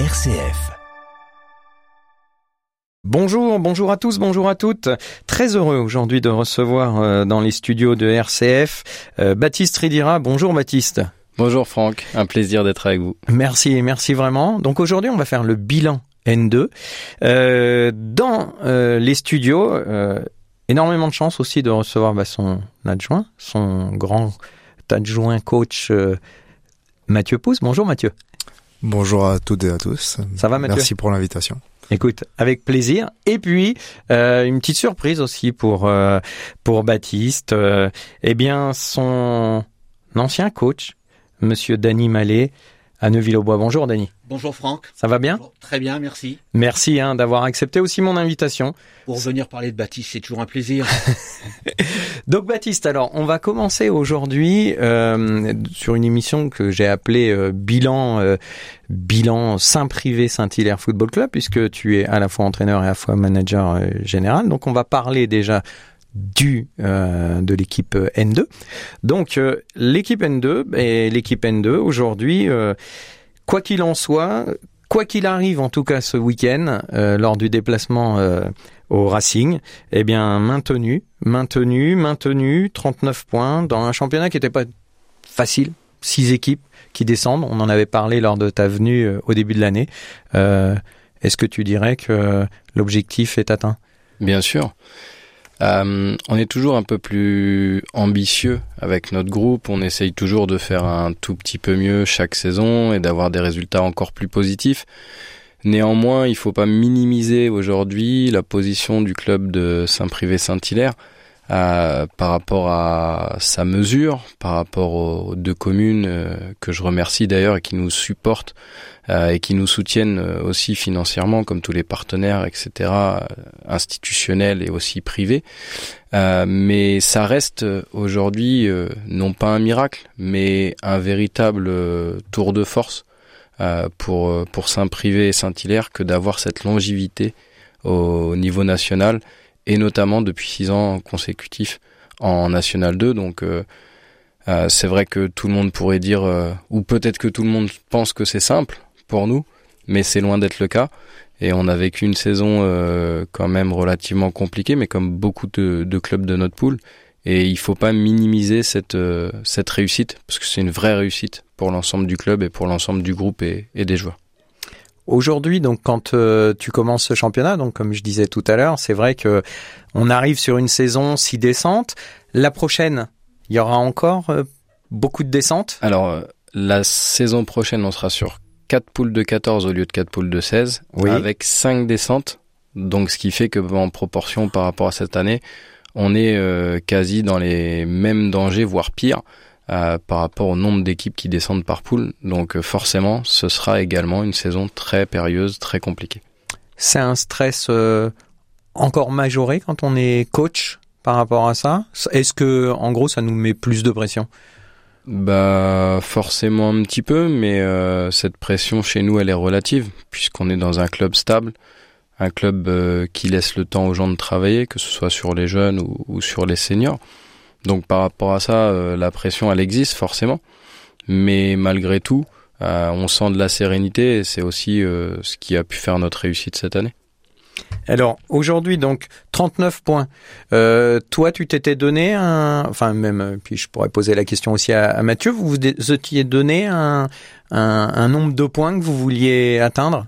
RCF. Bonjour, bonjour à tous, bonjour à toutes. Très heureux aujourd'hui de recevoir euh, dans les studios de RCF euh, Baptiste Ridira. Bonjour Baptiste. Bonjour Franck, un plaisir d'être avec vous. Merci, merci vraiment. Donc aujourd'hui on va faire le bilan N2. Euh, dans euh, les studios, euh, énormément de chance aussi de recevoir bah, son adjoint, son grand adjoint coach Mathieu Pousse. Bonjour Mathieu. Bonjour à toutes et à tous. Ça va Mathieu Merci pour l'invitation. Écoute, avec plaisir. Et puis euh, une petite surprise aussi pour euh, pour Baptiste. Euh, eh bien, son ancien coach, Monsieur Dany Mallet, à Neuville-au-Bois. Bonjour Dany. Bonjour Franck. Ça va bien Bonjour. Très bien, merci. Merci hein, d'avoir accepté aussi mon invitation. Pour venir parler de Baptiste, c'est toujours un plaisir. Donc Baptiste, alors on va commencer aujourd'hui euh, sur une émission que j'ai appelée euh, bilan euh, bilan Saint-Privé Saint-Hilaire Football Club puisque tu es à la fois entraîneur et à la fois manager général. Donc on va parler déjà du euh, de l'équipe N2. Donc euh, l'équipe N2 et l'équipe N2 aujourd'hui euh, quoi qu'il en soit, quoi qu'il arrive en tout cas ce week-end euh, lors du déplacement euh, au Racing, eh bien maintenu, maintenu, maintenu, 39 points dans un championnat qui n'était pas facile, six équipes qui descendent. On en avait parlé lors de ta venue euh, au début de l'année. Euh, Est-ce que tu dirais que l'objectif est atteint? Bien sûr. Euh, on est toujours un peu plus ambitieux avec notre groupe. On essaye toujours de faire un tout petit peu mieux chaque saison et d'avoir des résultats encore plus positifs. Néanmoins, il faut pas minimiser aujourd'hui la position du club de Saint-Privé-Saint-Hilaire euh, par rapport à sa mesure, par rapport aux deux communes euh, que je remercie d'ailleurs et qui nous supportent euh, et qui nous soutiennent euh, aussi financièrement, comme tous les partenaires, etc., institutionnels et aussi privés. Euh, mais ça reste aujourd'hui non pas un miracle, mais un véritable tour de force pour pour Saint-Privé et Saint-Hilaire que d'avoir cette longévité au niveau national et notamment depuis six ans consécutifs en National 2. Donc euh, euh, c'est vrai que tout le monde pourrait dire, euh, ou peut-être que tout le monde pense que c'est simple pour nous, mais c'est loin d'être le cas. Et on a vécu une saison euh, quand même relativement compliquée, mais comme beaucoup de, de clubs de notre poule. Et il faut pas minimiser cette, cette réussite, parce que c'est une vraie réussite pour l'ensemble du club et pour l'ensemble du groupe et, et des joueurs. Aujourd'hui, donc, quand euh, tu commences ce championnat, donc comme je disais tout à l'heure, c'est vrai que on arrive sur une saison si descente. La prochaine, il y aura encore euh, beaucoup de descentes? Alors, euh, la saison prochaine, on sera sur 4 poules de 14 au lieu de 4 poules de 16, Oui. avec 5 descentes. Donc, ce qui fait que, en proportion par rapport à cette année, on est euh, quasi dans les mêmes dangers, voire pire, euh, par rapport au nombre d'équipes qui descendent par poule. Donc, euh, forcément, ce sera également une saison très périlleuse, très compliquée. C'est un stress euh, encore majoré quand on est coach par rapport à ça? Est-ce que, en gros, ça nous met plus de pression? Bah forcément un petit peu, mais euh, cette pression chez nous elle est relative puisqu'on est dans un club stable, un club euh, qui laisse le temps aux gens de travailler, que ce soit sur les jeunes ou, ou sur les seniors. Donc par rapport à ça, euh, la pression elle existe forcément, mais malgré tout, euh, on sent de la sérénité et c'est aussi euh, ce qui a pu faire notre réussite cette année. Alors aujourd'hui donc 39 points. Euh, toi tu t'étais donné un, enfin même puis je pourrais poser la question aussi à, à Mathieu. Vous vous étiez donné un, un, un nombre de points que vous vouliez atteindre?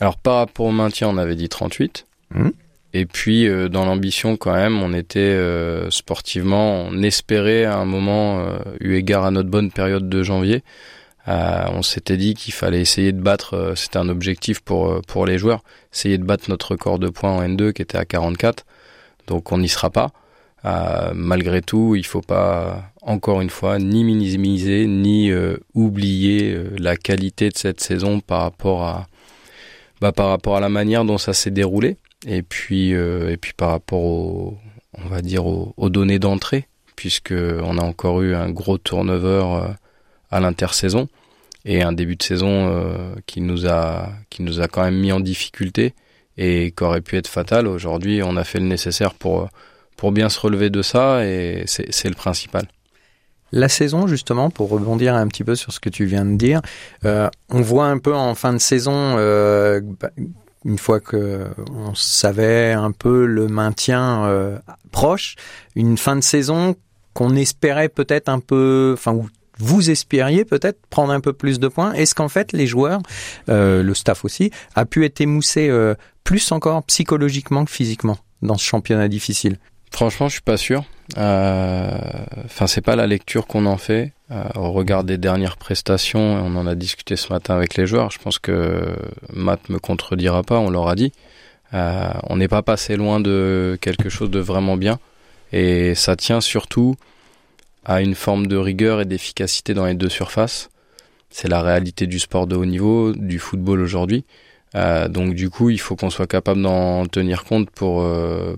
Alors par rapport au maintien, on avait dit 38. Mhm. Et puis euh, dans l'ambition quand même, on était euh, sportivement, on espérait à un moment, euh, eu égard à notre bonne période de janvier, euh, on s'était dit qu'il fallait essayer de battre, euh, c'était un objectif pour euh, pour les joueurs, essayer de battre notre record de points en N2 qui était à 44. Donc on n'y sera pas. Malgré tout, il faut pas encore une fois ni minimiser ni oublier la qualité de cette saison par rapport à bah, par rapport à la manière dont ça s'est déroulé et puis euh, et puis par rapport au on va dire aux, aux données d'entrée puisque on a encore eu un gros turnover euh, à l'intersaison et un début de saison euh, qui nous a qui nous a quand même mis en difficulté et qui aurait pu être fatal. Aujourd'hui, on a fait le nécessaire pour pour bien se relever de ça et c'est le principal. La saison, justement, pour rebondir un petit peu sur ce que tu viens de dire, on voit un peu en fin de saison, bah, une fois que on savait un peu le maintien euh, proche, une fin de saison qu'on espérait peut-être un peu, enfin vous espériez peut-être prendre un peu plus de points. Est-ce qu'en fait les joueurs, euh, le staff aussi, a pu être émoussé euh, plus encore psychologiquement que physiquement dans ce championnat difficile? Franchement, je suis pas sûr. Euh, Enfin, c'est pas la lecture qu'on en fait euh, au regard des dernières prestations. On en a discuté ce matin avec les joueurs. Je pense que Matt me contredira pas. On leur a dit. Euh, on n'est pas passé loin de quelque chose de vraiment bien, et ça tient surtout à une forme de rigueur et d'efficacité dans les deux surfaces. C'est la réalité du sport de haut niveau, du football aujourd'hui. Donc du coup, il faut qu'on soit capable d'en tenir compte pour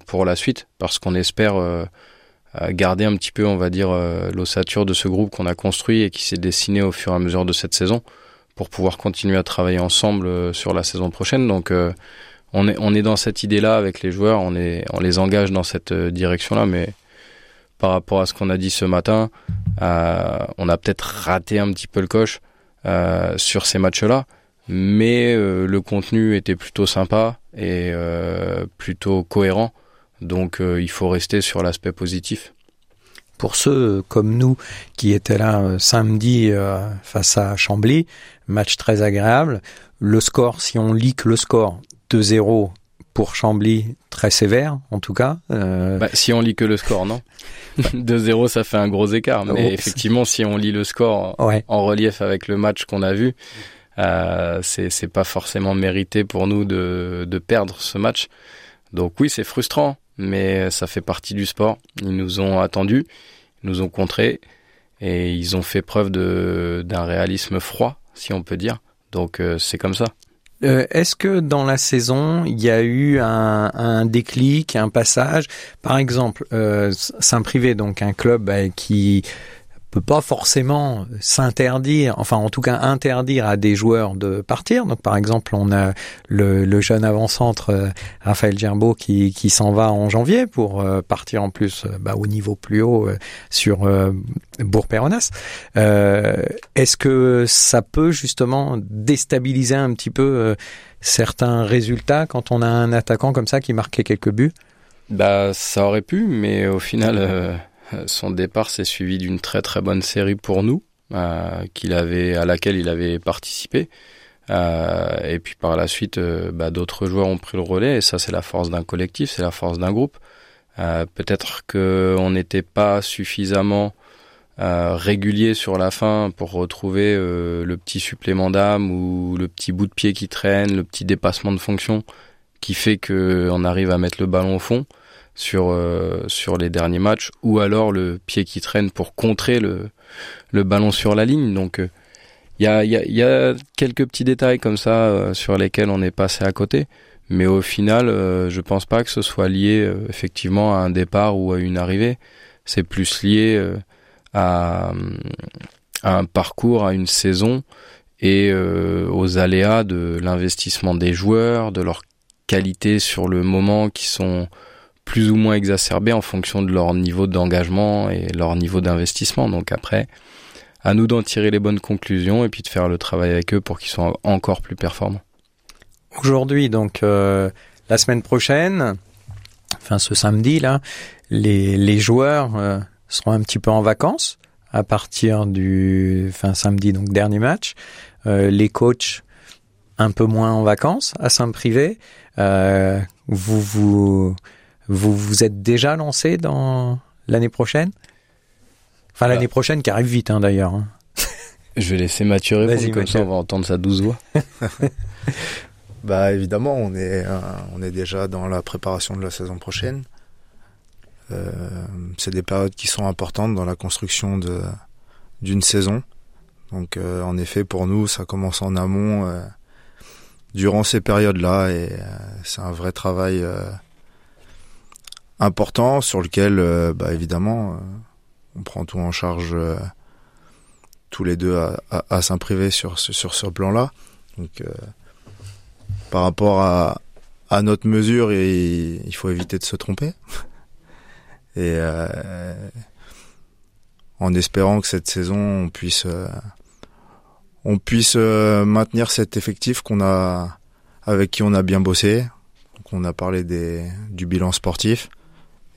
pour la suite, parce qu'on espère garder un petit peu, on va dire, euh, l'ossature de ce groupe qu'on a construit et qui s'est dessiné au fur et à mesure de cette saison, pour pouvoir continuer à travailler ensemble euh, sur la saison prochaine. Donc euh, on est dans cette idée-là avec les joueurs, on les engage dans cette direction-là, mais par rapport à ce qu'on a dit ce matin, on a peut-être raté un petit peu le coche sur ces matchs-là mais le contenu était plutôt sympa et plutôt cohérent. Donc euh, il faut rester sur l'aspect positif. Pour ceux comme nous qui étaient là euh, samedi euh, face à Chambly, match très agréable. Le score, si on lit que le score 2-0 pour Chambly, très sévère en tout cas. Euh, Bah, si on lit que le score, non 2-0, ça fait un gros écart. Mais Oh. effectivement, si on lit le score ouais. en relief avec le match qu'on a vu, euh, c'est c'est pas forcément mérité pour nous de, de perdre ce match. Donc oui, c'est frustrant, mais ça fait partie du sport. Ils nous ont attendus, ils nous ont contrés et ils ont fait preuve d'un réalisme froid, si on peut dire. Donc euh, c'est comme ça. Euh, Est-ce que dans la saison, il y a eu un, un déclic, un passage? Par exemple, euh, Saint-Privé, donc un club bah, qui peut pas forcément s'interdire, enfin en tout cas interdire à des joueurs de partir. Donc par exemple, on a le, le jeune avant-centre euh, Raphaël Gerbeau qui, qui s'en va en janvier pour euh, partir en plus euh, bah, au niveau plus haut sur Bourg-Péronas. Est-ce que ça peut justement déstabiliser un petit peu certains résultats quand on a un attaquant comme ça qui marquait quelques buts? Bah ça aurait pu, mais au final euh, son départ s'est suivi d'une très très bonne série pour nous, euh, qu'il avait à laquelle il avait participé. Euh, et puis par la suite, euh, bah, d'autres joueurs ont pris le relais, et ça c'est la force d'un collectif, c'est la force d'un groupe. Euh, Peut-être qu'on n'était pas suffisamment euh, régulier sur la fin pour retrouver euh, le petit supplément d'âme ou le petit bout de pied qui traîne, le petit dépassement de fonction qui fait qu'on arrive à mettre le ballon au fond sur euh, sur les derniers matchs ou alors le pied qui traîne pour contrer le le ballon sur la ligne. Donc il y a il y a il y a quelques petits détails comme ça euh, sur lesquels on est passé à côté. Mais au final euh, je pense pas que ce soit lié euh, effectivement à un départ ou à une arrivée. C'est plus lié euh, à, à un parcours à une saison et euh, aux aléas de l'investissement des joueurs de leur qualité sur le moment qui sont plus ou moins exacerbés en fonction de leur niveau d'engagement et leur niveau d'investissement. Donc après, à nous d'en tirer les bonnes conclusions et puis de faire le travail avec eux pour qu'ils soient encore plus performants. Aujourd'hui, donc euh, la semaine prochaine, enfin ce samedi là, les, les joueurs euh, seront un petit peu en vacances à partir du fin samedi donc dernier match. Euh, les coachs un peu moins en vacances à Saint-Privé. Vous vous vous vous êtes déjà lancé dans l'année prochaine? Enfin l'année prochaine qui arrive vite hein, d'ailleurs. hein. Je vais laisser Mathieu Vas-y, répondre, comme Mathieu. ça on va entendre sa douce voix. Bah évidemment, on est euh, on est déjà dans la préparation de la saison prochaine. Euh, c'est des périodes qui sont importantes dans la construction de d'une saison. Donc euh, en effet, pour nous, ça commence en amont euh, durant ces périodes-là et euh, c'est un vrai travail euh, important sur lequel, euh, bah, évidemment, euh, on prend tout en charge euh, tous les deux à, à, sur ce- plan-là. Donc par rapport à, notre mesure, il, il faut éviter de se tromper. Et en espérant que cette saison on puisse on puisse maintenir cet effectif qu'on a avec qui on a bien bossé. Donc on a parlé des, du bilan sportif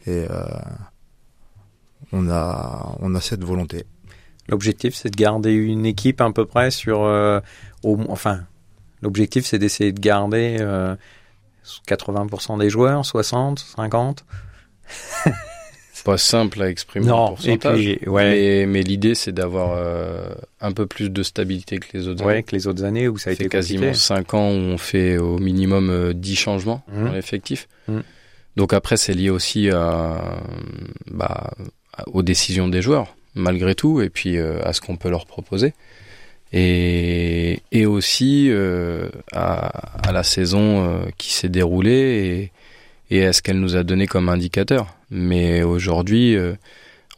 et euh, on a on a cette volonté. L'objectif, c'est de garder une équipe à peu près sur, euh, au, enfin, l'objectif, c'est d'essayer de garder euh, 80% des joueurs, 60, 50. C'est pas simple à exprimer en Non, et pourcentage. puis, ouais, Mais, mais l'idée, c'est d'avoir euh, un peu plus de stabilité que les autres ouais, années. que les autres années où ça a été quasiment compliqué. 5 ans où on fait au minimum euh, 10 changements Mhm. dans l'effectif. Mhm. Donc après, c'est lié aussi à, bah, aux décisions des joueurs, malgré tout, et puis euh, à ce qu'on peut leur proposer. Et, et aussi euh, à, la saison euh, qui s'est déroulée et, à ce qu'elle nous a donné comme indicateur. Mais aujourd'hui,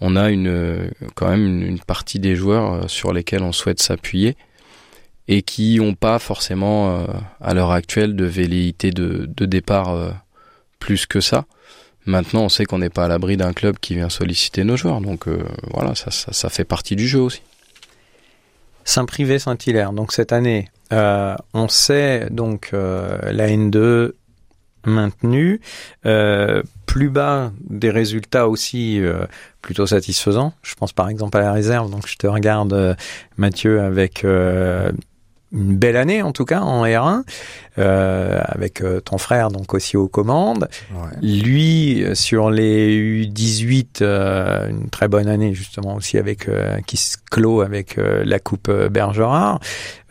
on a une, quand même une, partie des joueurs sur lesquels on souhaite s'appuyer et qui n'ont pas forcément à l'heure actuelle de velléité de, départ plus que ça. Maintenant, on sait qu'on n'est pas à l'abri d'un club qui vient solliciter nos joueurs, donc euh, voilà, ça, ça, fait partie du jeu aussi. Saint-Privé Saint-Hilaire. Donc cette année, euh, on sait donc euh, la N2 maintenue, plus bas des résultats aussi plutôt satisfaisants. Je pense par exemple à la réserve. Donc je te regarde Mathieu avec une belle année en tout cas en R1 euh, avec euh, ton frère donc aussi aux commandes. Ouais. Lui, euh, sur les U18, euh, une très bonne année justement aussi avec euh, qui se clôt avec euh, la Coupe Bergerard.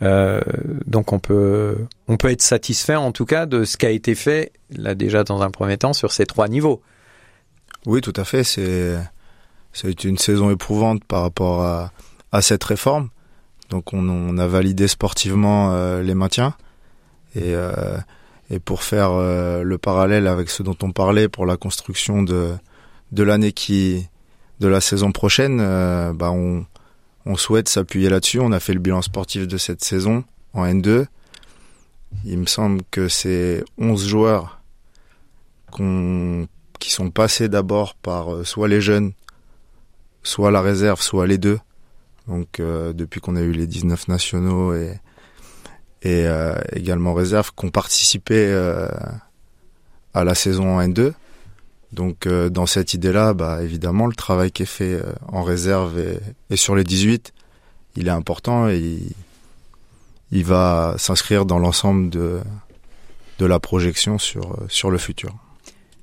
Euh, donc on peut on peut être satisfait en tout cas de ce qui a été fait là déjà dans un premier temps sur ces trois niveaux. Oui, tout à fait. C'est c'est une saison éprouvante par rapport à, à cette réforme. Donc on, a validé sportivement euh, les maintiens et euh, pour faire euh, le parallèle avec ce dont on parlait pour la construction de l'année qui de la saison prochaine, bah on souhaite s'appuyer là-dessus. On a fait le bilan sportif de cette saison en N2. Il me semble que c'est 11 joueurs qui sont passés d'abord par soit les jeunes, soit la réserve, soit les deux. Donc euh, depuis qu'on a eu les 19 nationaux et, et euh, également réserve, qui ont participé euh, à la saison en N2. Donc euh, dans cette idée-là, bah, évidemment, le travail qui est fait euh, en réserve et, sur les 18, il est important et il, va s'inscrire dans l'ensemble de, la projection sur, le futur.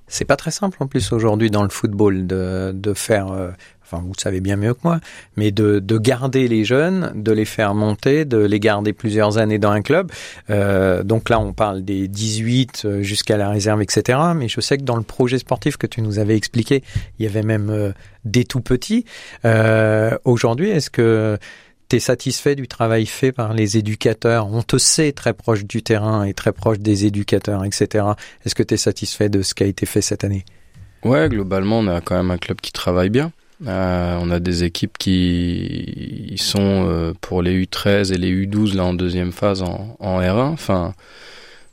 C'est pas très simple en plus aujourd'hui dans le football de, faire, enfin vous savez bien mieux que moi, mais de, de garder les jeunes, de les faire monter, de les garder plusieurs années dans un club. Euh, donc là on parle des 18 euh, jusqu'à la réserve, etc. Mais je sais que dans le projet sportif que tu nous avais expliqué, il y avait même euh, des tout petits. Aujourd'hui, est-ce que tu es satisfait du travail fait par les éducateurs? On te sait très proche du terrain et très proche des éducateurs, etc. Est-ce que tu es satisfait de ce qui a été fait cette année? Ouais, globalement, on a quand même un club qui travaille bien. Euh, on a des équipes qui sont euh, pour les U13 et les U12 là en deuxième phase en, en R1. Enfin,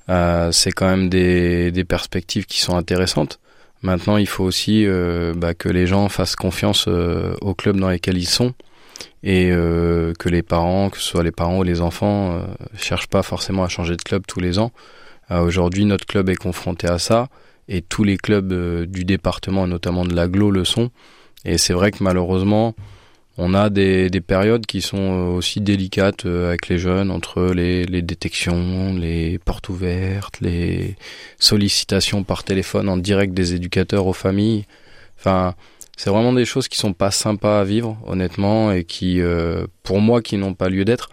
euh, c'est quand même des, des perspectives qui sont intéressantes. Maintenant, il faut aussi euh, bah, que les gens fassent confiance euh, au club dans lesquels ils sont et euh, que les parents, que ce soit les parents ou les enfants, cherchent pas forcément à changer de club tous les ans. Aujourd'hui, notre club est confronté à ça et tous les clubs du département, et notamment de l'aglo, le sont. Et c'est vrai que malheureusement, on a des, des périodes qui sont euh, aussi délicates euh, avec les jeunes, entre les, les détections, les portes ouvertes, les sollicitations par téléphone en direct des éducateurs aux familles. Enfin, c'est vraiment des choses qui sont pas sympas à vivre, honnêtement, et qui, euh, pour moi, qui n'ont pas lieu d'être.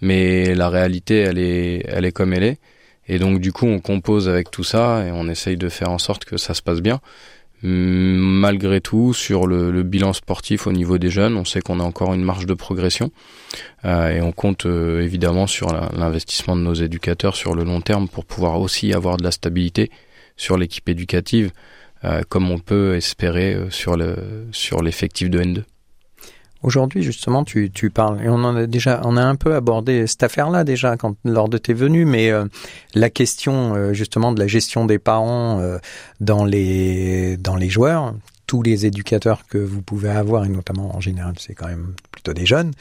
Mais la réalité, elle est, elle est comme elle est. Et donc, du coup, on compose avec tout ça et on essaye de faire en sorte que ça se passe bien. Hum, Malgré tout, sur le, bilan sportif au niveau des jeunes, on sait qu'on a encore une marge de progression euh, et on compte euh, évidemment sur l'investissement de nos éducateurs sur le long terme pour pouvoir aussi avoir de la stabilité sur l'équipe éducative, euh, comme on peut espérer sur le sur l'effectif de N2. Aujourd'hui, justement, tu, tu parles, et on en a déjà, on a un peu abordé cette affaire-là déjà quand, lors de tes venues, mais euh, la question, euh, justement, de la gestion des parents euh, dans les, dans les joueurs, tous les éducateurs que vous pouvez avoir, et notamment en général, c'est quand même plutôt des jeunes,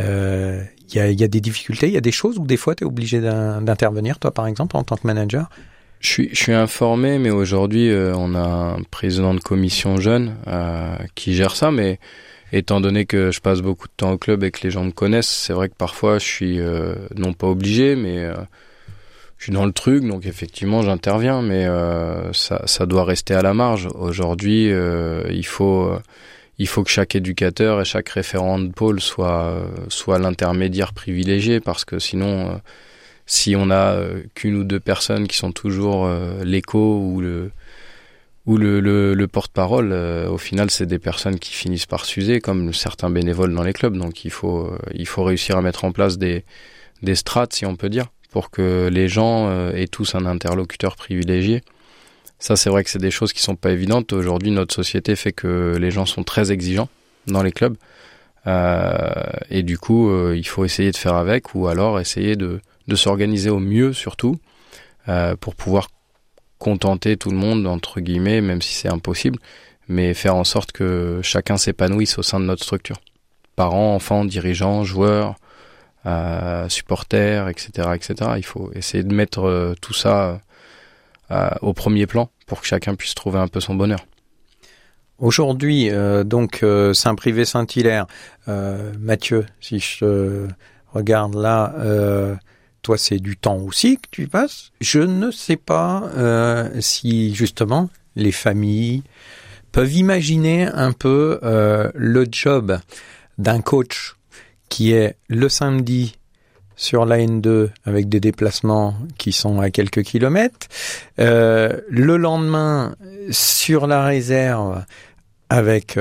euh, il y, a, y a des difficultés, il y a des choses où des fois tu es obligé d'intervenir, toi par exemple, en tant que manager? Je suis, je suis informé, mais aujourd'hui, euh, on a un président de commission jeune euh, qui gère ça. Mais étant donné que je passe beaucoup de temps au club et que les gens me connaissent, c'est vrai que parfois, je suis euh, non pas obligé, mais je suis dans le truc. Donc effectivement, j'interviens, mais ça, ça doit rester à la marge. Aujourd'hui, il faut il faut que chaque éducateur et chaque référent de pôle soit soit l'intermédiaire privilégié parce que sinon si on a euh, qu'une ou deux personnes qui sont toujours euh, l'écho ou le ou le, le, porte-parole, euh, au final, c'est des personnes qui finissent par s'user, comme certains bénévoles dans les clubs. Donc, il faut, faut réussir à mettre en place des, des strates, si on peut dire, pour que les gens aient tous un interlocuteur privilégié. Ça, c'est vrai que c'est des choses qui sont pas évidentes. Aujourd'hui, notre société fait que les gens sont très exigeants dans les clubs. et du coup, il faut essayer de faire avec, ou alors essayer de, de s'organiser au mieux surtout euh, pour pouvoir contenter tout le monde entre guillemets, même si c'est impossible, mais faire en sorte que chacun s'épanouisse au sein de notre structure. Parents, enfants, dirigeants, joueurs, euh, supporters, etc., etc. Il faut essayer de mettre euh, tout ça euh, au premier plan pour que chacun puisse trouver un peu son bonheur. Aujourd'hui, donc Saint-Privé Saint-Hilaire, Mathieu, si je regarde là, toi c'est du temps aussi que tu passes. Je ne sais pas euh, si justement les familles peuvent imaginer un peu euh, le job d'un coach qui est le samedi sur la N2 avec des déplacements qui sont à quelques kilomètres, euh, le lendemain sur la réserve avec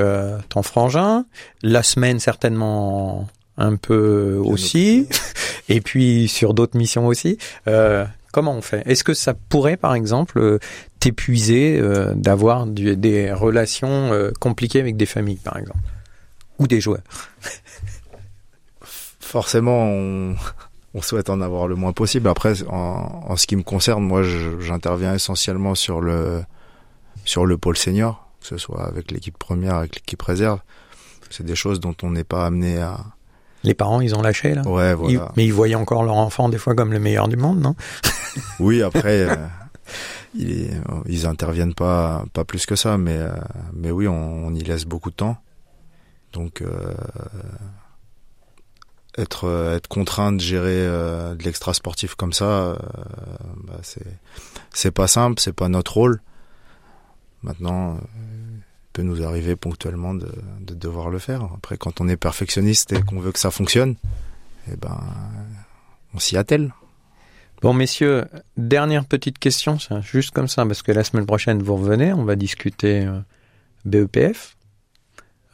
ton frangin, la semaine certainement un peu aussi, et puis sur d'autres missions aussi. Euh, comment on fait? Est-ce que ça pourrait, par exemple, euh, t'épuiser euh, d'avoir des relations euh, compliquées avec des familles, par exemple, ou des joueurs? Forcément, on, on, souhaite en avoir le moins possible. Après, en, en ce qui me concerne, moi, j'interviens essentiellement sur le sur le pôle senior, que ce soit avec l'équipe première, avec l'équipe réserve. C'est des choses dont on n'est pas amené à, les parents, ils ont lâché là. Ouais, voilà. mais ils voyaient encore leur enfant des fois comme le meilleur du monde, non Oui, après, euh, ils, ils, interviennent pas, pas plus que ça, mais, euh, mais oui, on, y laisse beaucoup de temps. Donc, euh, être, être contraint de gérer de l'extra sportif comme ça, bah, c'est, c'est pas simple, c'est pas notre rôle. Maintenant, peut nous arriver ponctuellement de, de, devoir le faire. Après, quand on est perfectionniste et qu'on veut que ça fonctionne, eh ben, on s'y attelle. Bon, messieurs, dernière petite question, juste comme ça, parce que la semaine prochaine, vous revenez, on va discuter euh, BEPF.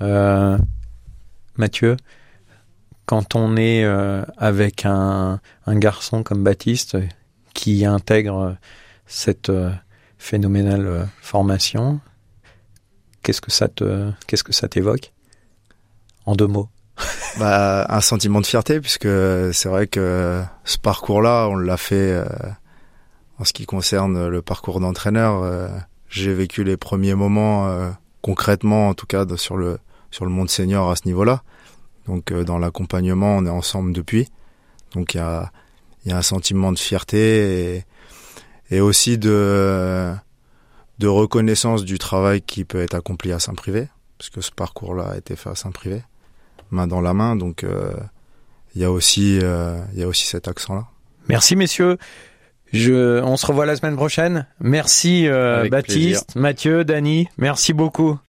Euh, Mathieu, quand on est euh, avec un, un, garçon comme Baptiste qui intègre cette phénoménale formation, Qu'est-ce que ça te, qu'est-ce que ça t'évoque? En deux mots. bah, un sentiment de fierté puisque c'est vrai que ce parcours-là, on l'a fait euh, en ce qui concerne le parcours d'entraîneur. Euh, j'ai vécu les premiers moments euh, concrètement, en tout cas, sur le sur le monde senior à ce niveau-là. Donc, dans l'accompagnement, on est ensemble depuis. Donc, il y a il y a un sentiment de fierté et, et aussi de de reconnaissance du travail qui peut être accompli à Saint-Privé, parce que ce parcours-là a été fait à Saint-Privé, main dans la main. Donc euh, il y a aussi euh, il y a aussi cet accent-là. Merci messieurs. Je, on se revoit la semaine prochaine. Merci euh, Baptiste, Mathieu, Dany. Merci beaucoup.